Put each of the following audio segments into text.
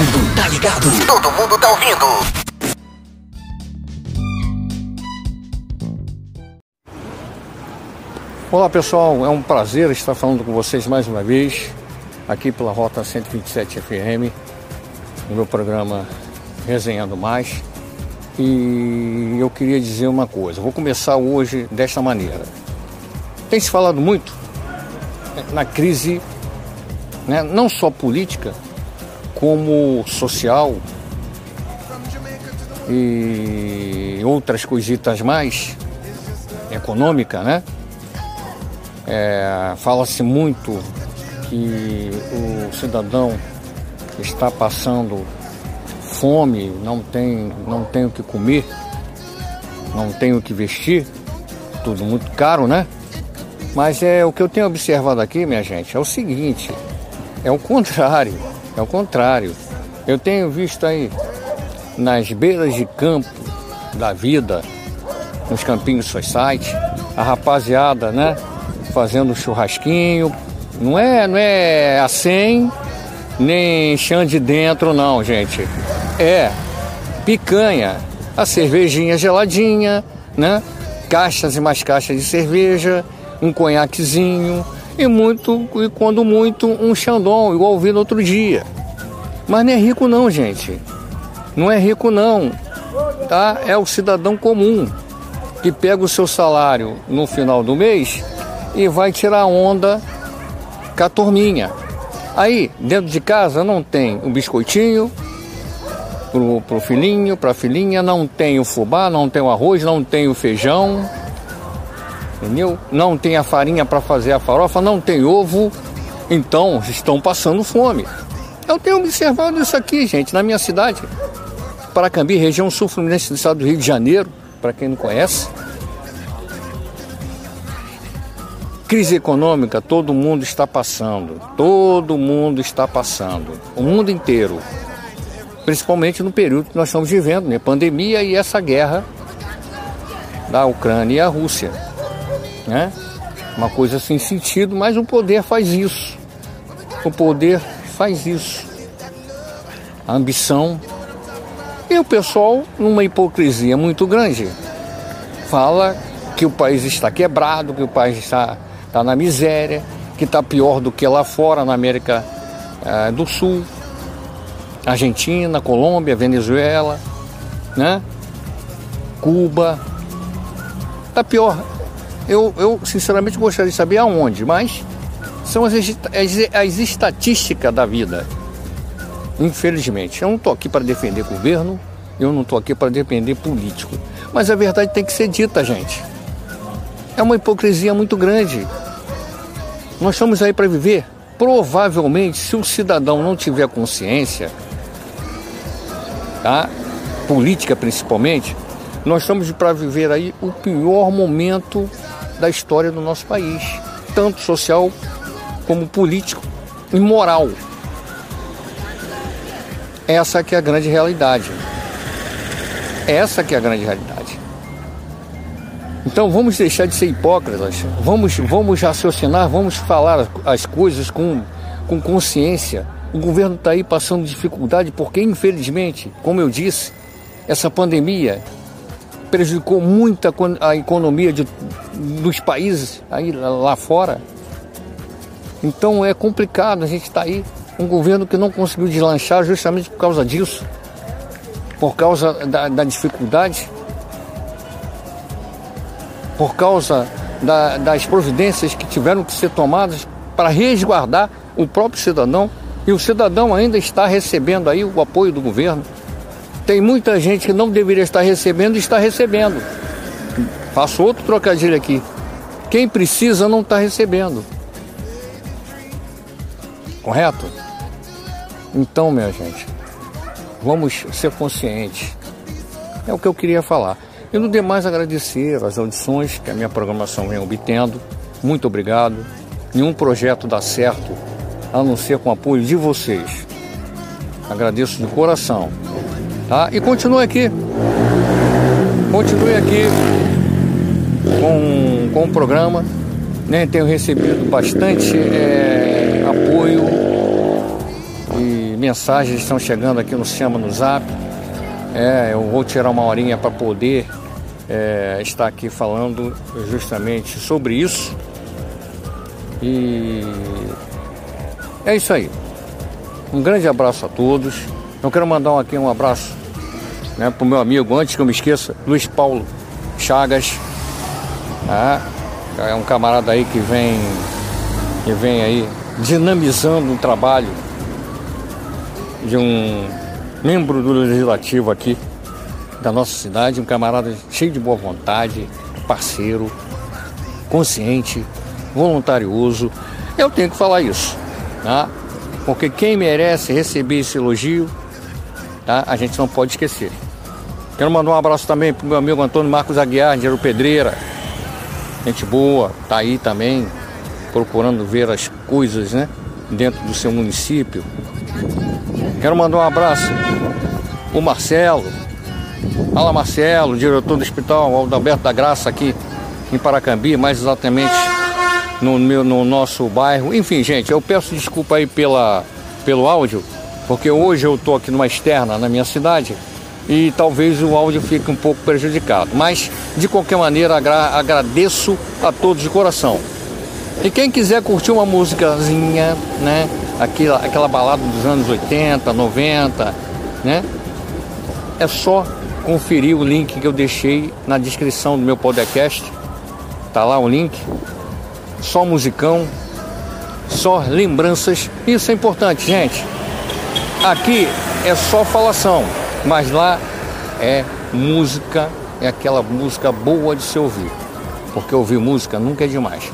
mundo tá ligado. Todo mundo tá ouvindo. Olá pessoal, é um prazer estar falando com vocês mais uma vez aqui pela Rota 127 FM, no meu programa Resenhando Mais. E eu queria dizer uma coisa, vou começar hoje desta maneira. Tem se falado muito na crise, né, não só política, como social e outras coisitas mais, econômica, né? É, Fala-se muito que o cidadão está passando fome, não tem, não tem o que comer, não tem o que vestir, tudo muito caro, né? Mas é o que eu tenho observado aqui, minha gente, é o seguinte, é o contrário, é o contrário. Eu tenho visto aí nas beiras de campo da vida, nos campinhos society, a rapaziada, né, fazendo churrasquinho, não é, não é a 100 nem chão de dentro não, gente. É picanha, a cervejinha geladinha, né? Caixas e mais caixas de cerveja, um conhaquezinho e muito, e quando muito, um xandão, igual vi no outro dia. Mas não é rico não, gente. Não é rico não, tá? É o cidadão comum que pega o seu salário no final do mês e vai tirar onda com a turminha. Aí, dentro de casa não tem o biscoitinho pro, pro filhinho, pra filhinha, não tem o fubá, não tem o arroz, não tem o feijão, entendeu? Não tem a farinha para fazer a farofa, não tem ovo, então estão passando fome. Eu tenho observado isso aqui, gente, na minha cidade, Paracambi, região sul-fluminense do estado do Rio de Janeiro, para quem não conhece. Crise econômica, todo mundo está passando, todo mundo está passando, o mundo inteiro, principalmente no período que nós estamos vivendo, né? Pandemia e essa guerra da Ucrânia e a Rússia, né? Uma coisa sem sentido, mas o poder faz isso. O poder faz isso. A ambição. E o pessoal, numa hipocrisia muito grande, fala que o país está quebrado, que o país está está na miséria, que está pior do que lá fora, na América eh, do Sul, Argentina, Colômbia, Venezuela, né? Cuba. Está pior. Eu, eu sinceramente gostaria de saber aonde, mas são as, as, as estatísticas da vida. Infelizmente. Eu não estou aqui para defender governo, eu não estou aqui para defender político. Mas a verdade tem que ser dita, gente. É uma hipocrisia muito grande. Nós estamos aí para viver. Provavelmente, se o cidadão não tiver consciência, tá? política principalmente, nós estamos para viver aí o pior momento da história do nosso país, tanto social como político e moral. Essa que é a grande realidade. Essa que é a grande realidade. Então vamos deixar de ser hipócritas, vamos, vamos raciocinar, vamos falar as coisas com, com consciência. O governo está aí passando dificuldade porque, infelizmente, como eu disse, essa pandemia prejudicou muito a, economia de, dos países aí lá fora. Então é complicado, a gente está aí, um governo que não conseguiu deslanchar justamente por causa disso, por causa da, da dificuldade por causa da, das providências que tiveram que ser tomadas para resguardar o próprio cidadão e o cidadão ainda está recebendo aí o apoio do governo. Tem muita gente que não deveria estar recebendo e está recebendo. Faço outro trocadilho aqui. Quem precisa não está recebendo. Correto? Então, minha gente, vamos ser conscientes. É o que eu queria falar. E no demais agradecer as audições que a minha programação vem obtendo. Muito obrigado. Nenhum projeto dá certo a não ser com o apoio de vocês. Agradeço de coração. Tá? E continue aqui. Continue aqui com, com o programa. Né? Tenho recebido bastante é, apoio e mensagens estão chegando aqui no Chama no Zap. É, eu vou tirar uma horinha para poder é, estar aqui falando justamente sobre isso. E é isso aí. Um grande abraço a todos. Eu quero mandar aqui um abraço né, para o meu amigo, antes que eu me esqueça, Luiz Paulo Chagas. Tá? É um camarada aí que vem, que vem aí dinamizando o trabalho de um membro do legislativo aqui da nossa cidade, um camarada cheio de boa vontade, parceiro, consciente, voluntarioso. Eu tenho que falar isso, tá? Porque quem merece receber esse elogio, tá? A gente não pode esquecer. Quero mandar um abraço também pro meu amigo Antônio Marcos Aguiar, de Pedreira. Gente boa, tá aí também, procurando ver as coisas, né? Dentro do seu município. Quero mandar um abraço o Marcelo. Fala Marcelo, diretor do hospital Alberto da Graça aqui em Paracambi, mais exatamente no, meu, no nosso bairro. Enfim, gente, eu peço desculpa aí pela, pelo áudio, porque hoje eu estou aqui numa externa na minha cidade e talvez o áudio fique um pouco prejudicado. Mas, de qualquer maneira, agra agradeço a todos de coração. E quem quiser curtir uma músicazinha, né? Aquela, aquela balada dos anos 80, 90, né? É só conferir o link que eu deixei na descrição do meu podcast. Tá lá o link só musicão, só lembranças. Isso é importante, gente. Aqui é só falação, mas lá é música, é aquela música boa de se ouvir. Porque ouvir música nunca é demais.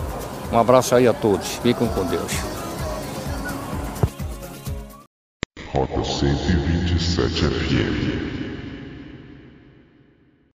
Um abraço aí a todos. Fiquem com Deus. Rota 127 FM